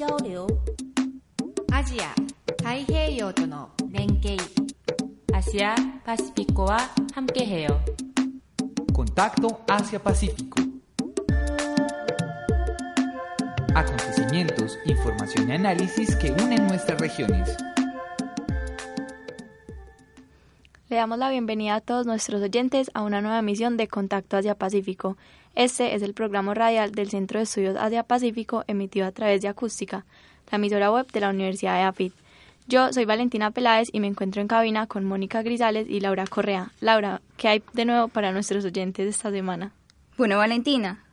cbp.gov/careers. Asia, 太平洋との連携アシアパシフィコは 함께해요. Contacto Asia-Pacífico. Acontecimientos, información y análisis que unen nuestras regiones. Le damos la bienvenida a todos nuestros oyentes a una nueva emisión de Contacto Asia-Pacífico. Este es el programa radial del Centro de Estudios Asia-Pacífico emitido a través de Acústica, la emisora web de la Universidad de AFIT. Yo soy Valentina Peláez y me encuentro en cabina con Mónica Grisales y Laura Correa. Laura, ¿qué hay de nuevo para nuestros oyentes esta semana? Bueno, Valentina,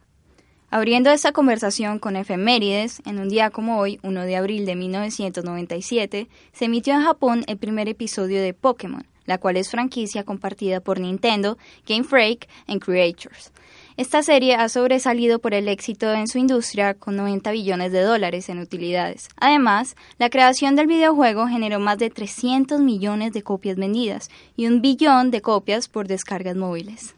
abriendo esta conversación con efemérides, en un día como hoy, 1 de abril de 1997, se emitió en Japón el primer episodio de Pokémon, la cual es franquicia compartida por Nintendo, Game Freak y Creators. Esta serie ha sobresalido por el éxito en su industria con 90 billones de dólares en utilidades. Además, la creación del videojuego generó más de 300 millones de copias vendidas y un billón de copias por descargas móviles.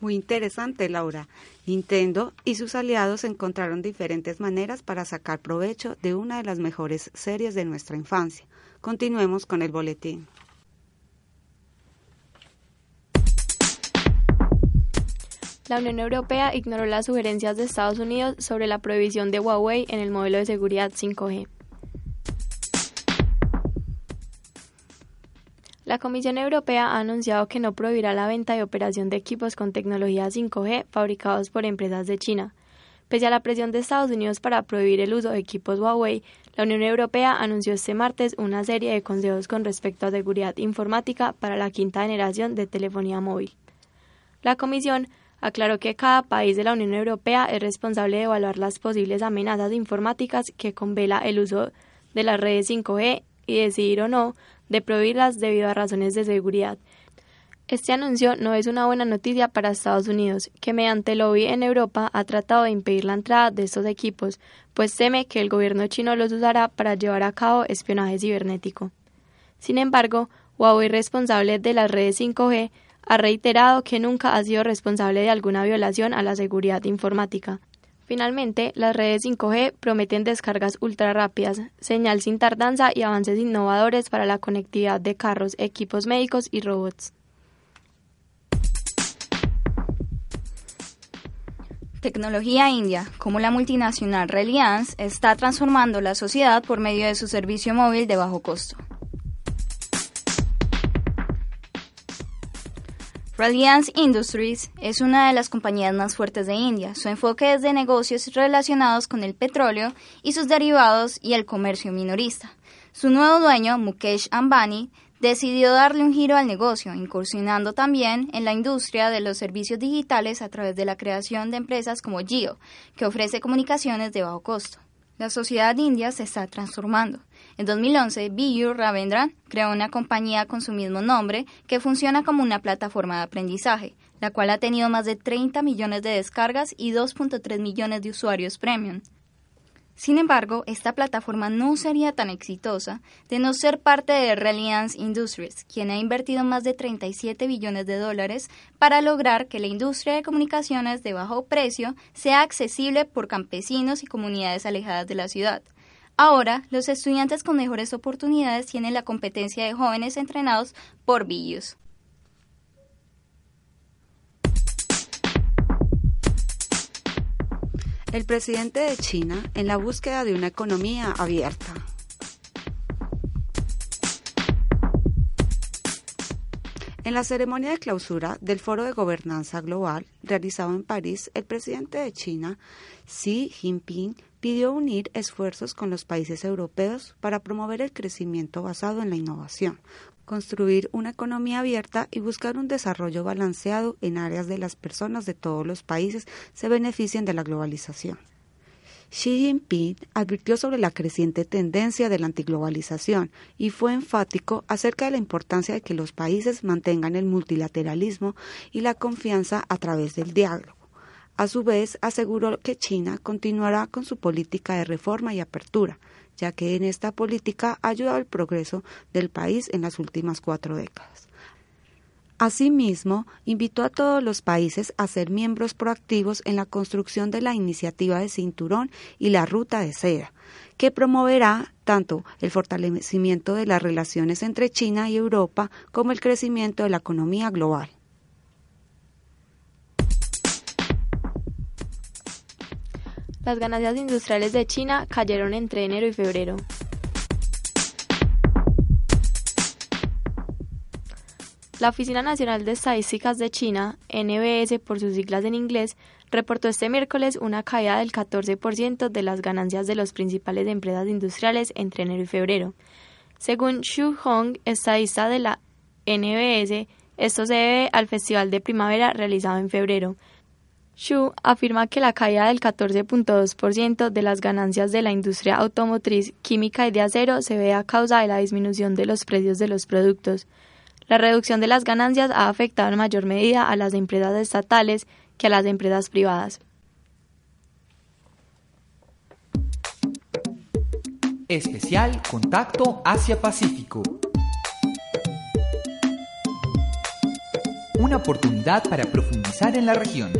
Muy interesante, Laura. Nintendo y sus aliados encontraron diferentes maneras para sacar provecho de una de las mejores series de nuestra infancia. Continuemos con el boletín. La Unión Europea ignoró las sugerencias de Estados Unidos sobre la prohibición de Huawei en el modelo de seguridad 5G. La Comisión Europea ha anunciado que no prohibirá la venta y operación de equipos con tecnología 5G fabricados por empresas de China. Pese a la presión de Estados Unidos para prohibir el uso de equipos Huawei, la Unión Europea anunció este martes una serie de consejos con respecto a seguridad informática para la quinta generación de telefonía móvil. La Comisión aclaró que cada país de la Unión Europea es responsable de evaluar las posibles amenazas informáticas que convela el uso de las redes 5G y decidir o no de prohibirlas debido a razones de seguridad. Este anuncio no es una buena noticia para Estados Unidos, que mediante lobby en Europa ha tratado de impedir la entrada de estos equipos, pues teme que el gobierno chino los usará para llevar a cabo espionaje cibernético. Sin embargo, Huawei, responsable de las redes 5G, ha reiterado que nunca ha sido responsable de alguna violación a la seguridad informática. Finalmente, las redes 5G prometen descargas ultra rápidas, señal sin tardanza y avances innovadores para la conectividad de carros, equipos médicos y robots. Tecnología India, como la multinacional Reliance, está transformando la sociedad por medio de su servicio móvil de bajo costo. Reliance Industries es una de las compañías más fuertes de India. Su enfoque es de negocios relacionados con el petróleo y sus derivados y el comercio minorista. Su nuevo dueño, Mukesh Ambani, decidió darle un giro al negocio, incursionando también en la industria de los servicios digitales a través de la creación de empresas como Jio, que ofrece comunicaciones de bajo costo. La sociedad india se está transformando. En 2011, Biyu Ravendran creó una compañía con su mismo nombre que funciona como una plataforma de aprendizaje, la cual ha tenido más de 30 millones de descargas y 2.3 millones de usuarios premium. Sin embargo, esta plataforma no sería tan exitosa de no ser parte de Reliance Industries, quien ha invertido más de 37 billones de dólares para lograr que la industria de comunicaciones de bajo precio sea accesible por campesinos y comunidades alejadas de la ciudad. Ahora, los estudiantes con mejores oportunidades tienen la competencia de jóvenes entrenados por Billius. El presidente de China en la búsqueda de una economía abierta. En la ceremonia de clausura del Foro de Gobernanza Global realizado en París, el presidente de China, Xi Jinping, pidió unir esfuerzos con los países europeos para promover el crecimiento basado en la innovación, construir una economía abierta y buscar un desarrollo balanceado en áreas de las personas de todos los países se beneficien de la globalización. Xi Jinping advirtió sobre la creciente tendencia de la antiglobalización y fue enfático acerca de la importancia de que los países mantengan el multilateralismo y la confianza a través del diálogo. A su vez, aseguró que China continuará con su política de reforma y apertura, ya que en esta política ha ayudado el progreso del país en las últimas cuatro décadas. Asimismo, invitó a todos los países a ser miembros proactivos en la construcción de la iniciativa de cinturón y la ruta de seda, que promoverá tanto el fortalecimiento de las relaciones entre China y Europa como el crecimiento de la economía global. Las ganancias industriales de China cayeron entre enero y febrero. La Oficina Nacional de Estadísticas de China, NBS por sus siglas en inglés, reportó este miércoles una caída del 14% de las ganancias de las principales empresas industriales entre enero y febrero. Según Xu Hong, estadista de la NBS, esto se debe al Festival de Primavera realizado en febrero, Xu afirma que la caída del 14.2% de las ganancias de la industria automotriz, química y de acero se ve a causa de la disminución de los precios de los productos. La reducción de las ganancias ha afectado en mayor medida a las empresas estatales que a las empresas privadas. Especial Contacto Asia-Pacífico. Una oportunidad para profundizar en la región.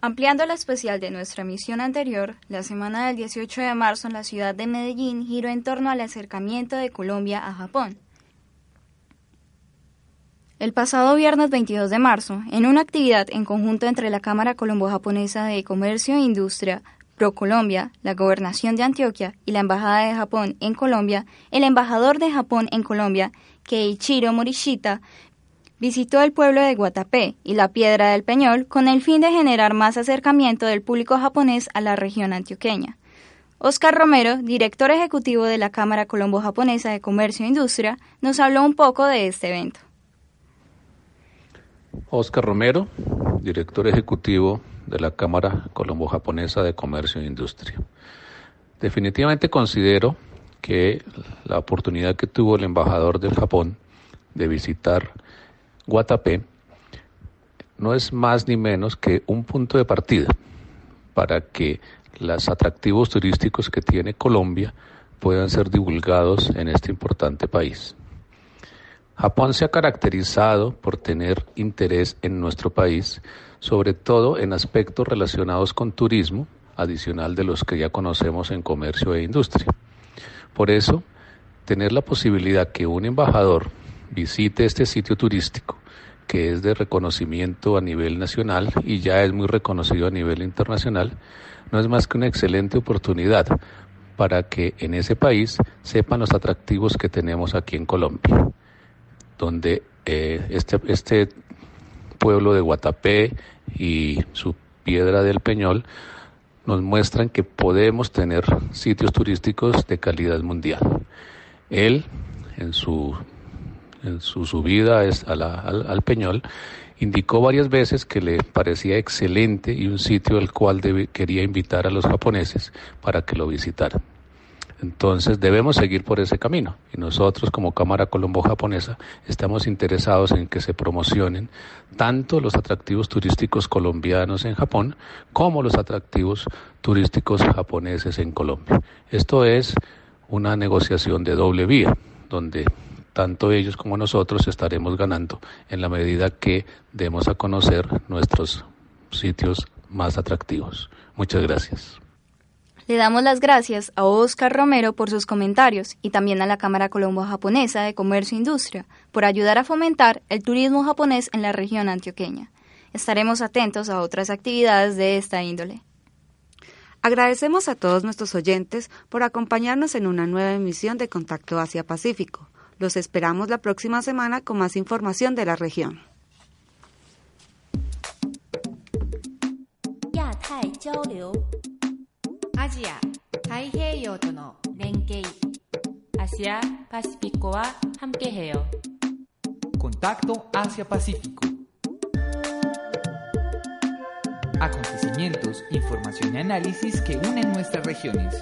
Ampliando la especial de nuestra emisión anterior, la semana del 18 de marzo en la ciudad de Medellín giró en torno al acercamiento de Colombia a Japón. El pasado viernes 22 de marzo, en una actividad en conjunto entre la Cámara Colombo-Japonesa de Comercio e Industria, ProColombia, la Gobernación de Antioquia y la Embajada de Japón en Colombia, el embajador de Japón en Colombia, Keiichiro Morishita, visitó el pueblo de Guatapé y la Piedra del Peñol con el fin de generar más acercamiento del público japonés a la región antioqueña. Oscar Romero, director ejecutivo de la Cámara Colombo-Japonesa de Comercio e Industria, nos habló un poco de este evento. Oscar Romero, director ejecutivo de la Cámara Colombo-Japonesa de Comercio e Industria. Definitivamente considero que la oportunidad que tuvo el embajador del Japón de visitar Guatapé no es más ni menos que un punto de partida para que los atractivos turísticos que tiene Colombia puedan ser divulgados en este importante país. Japón se ha caracterizado por tener interés en nuestro país, sobre todo en aspectos relacionados con turismo, adicional de los que ya conocemos en comercio e industria. Por eso, tener la posibilidad que un embajador visite este sitio turístico que es de reconocimiento a nivel nacional y ya es muy reconocido a nivel internacional, no es más que una excelente oportunidad para que en ese país sepan los atractivos que tenemos aquí en Colombia, donde eh, este, este pueblo de Guatapé y su piedra del Peñol nos muestran que podemos tener sitios turísticos de calidad mundial. Él, en su en su subida al, Peñol, indicó varias veces que le parecía excelente y un sitio al cual quería invitar a los japoneses para que lo visitaran. Entonces debemos seguir por ese camino y nosotros como Cámara Colombo Japonesa estamos interesados en que se promocionen tanto los atractivos turísticos colombianos en Japón como los atractivos turísticos japoneses en Colombia. Esto es una negociación de doble vía, donde tanto ellos como nosotros estaremos ganando en la medida que demos a conocer nuestros sitios más atractivos. Muchas gracias. Le damos las gracias a Oscar Romero por sus comentarios y también a la Cámara Colombo-Japonesa de Comercio e Industria por ayudar a fomentar el turismo japonés en la región antioqueña. Estaremos atentos a otras actividades de esta índole. Agradecemos a todos nuestros oyentes por acompañarnos en una nueva emisión de Contacto Asia Pacífico. Los esperamos la próxima semana con más información de la región. Asia, 아시아 파시피코와 함께해요. Contacto Asia-Pacífico. Acontecimientos, información y análisis que unen nuestras regiones.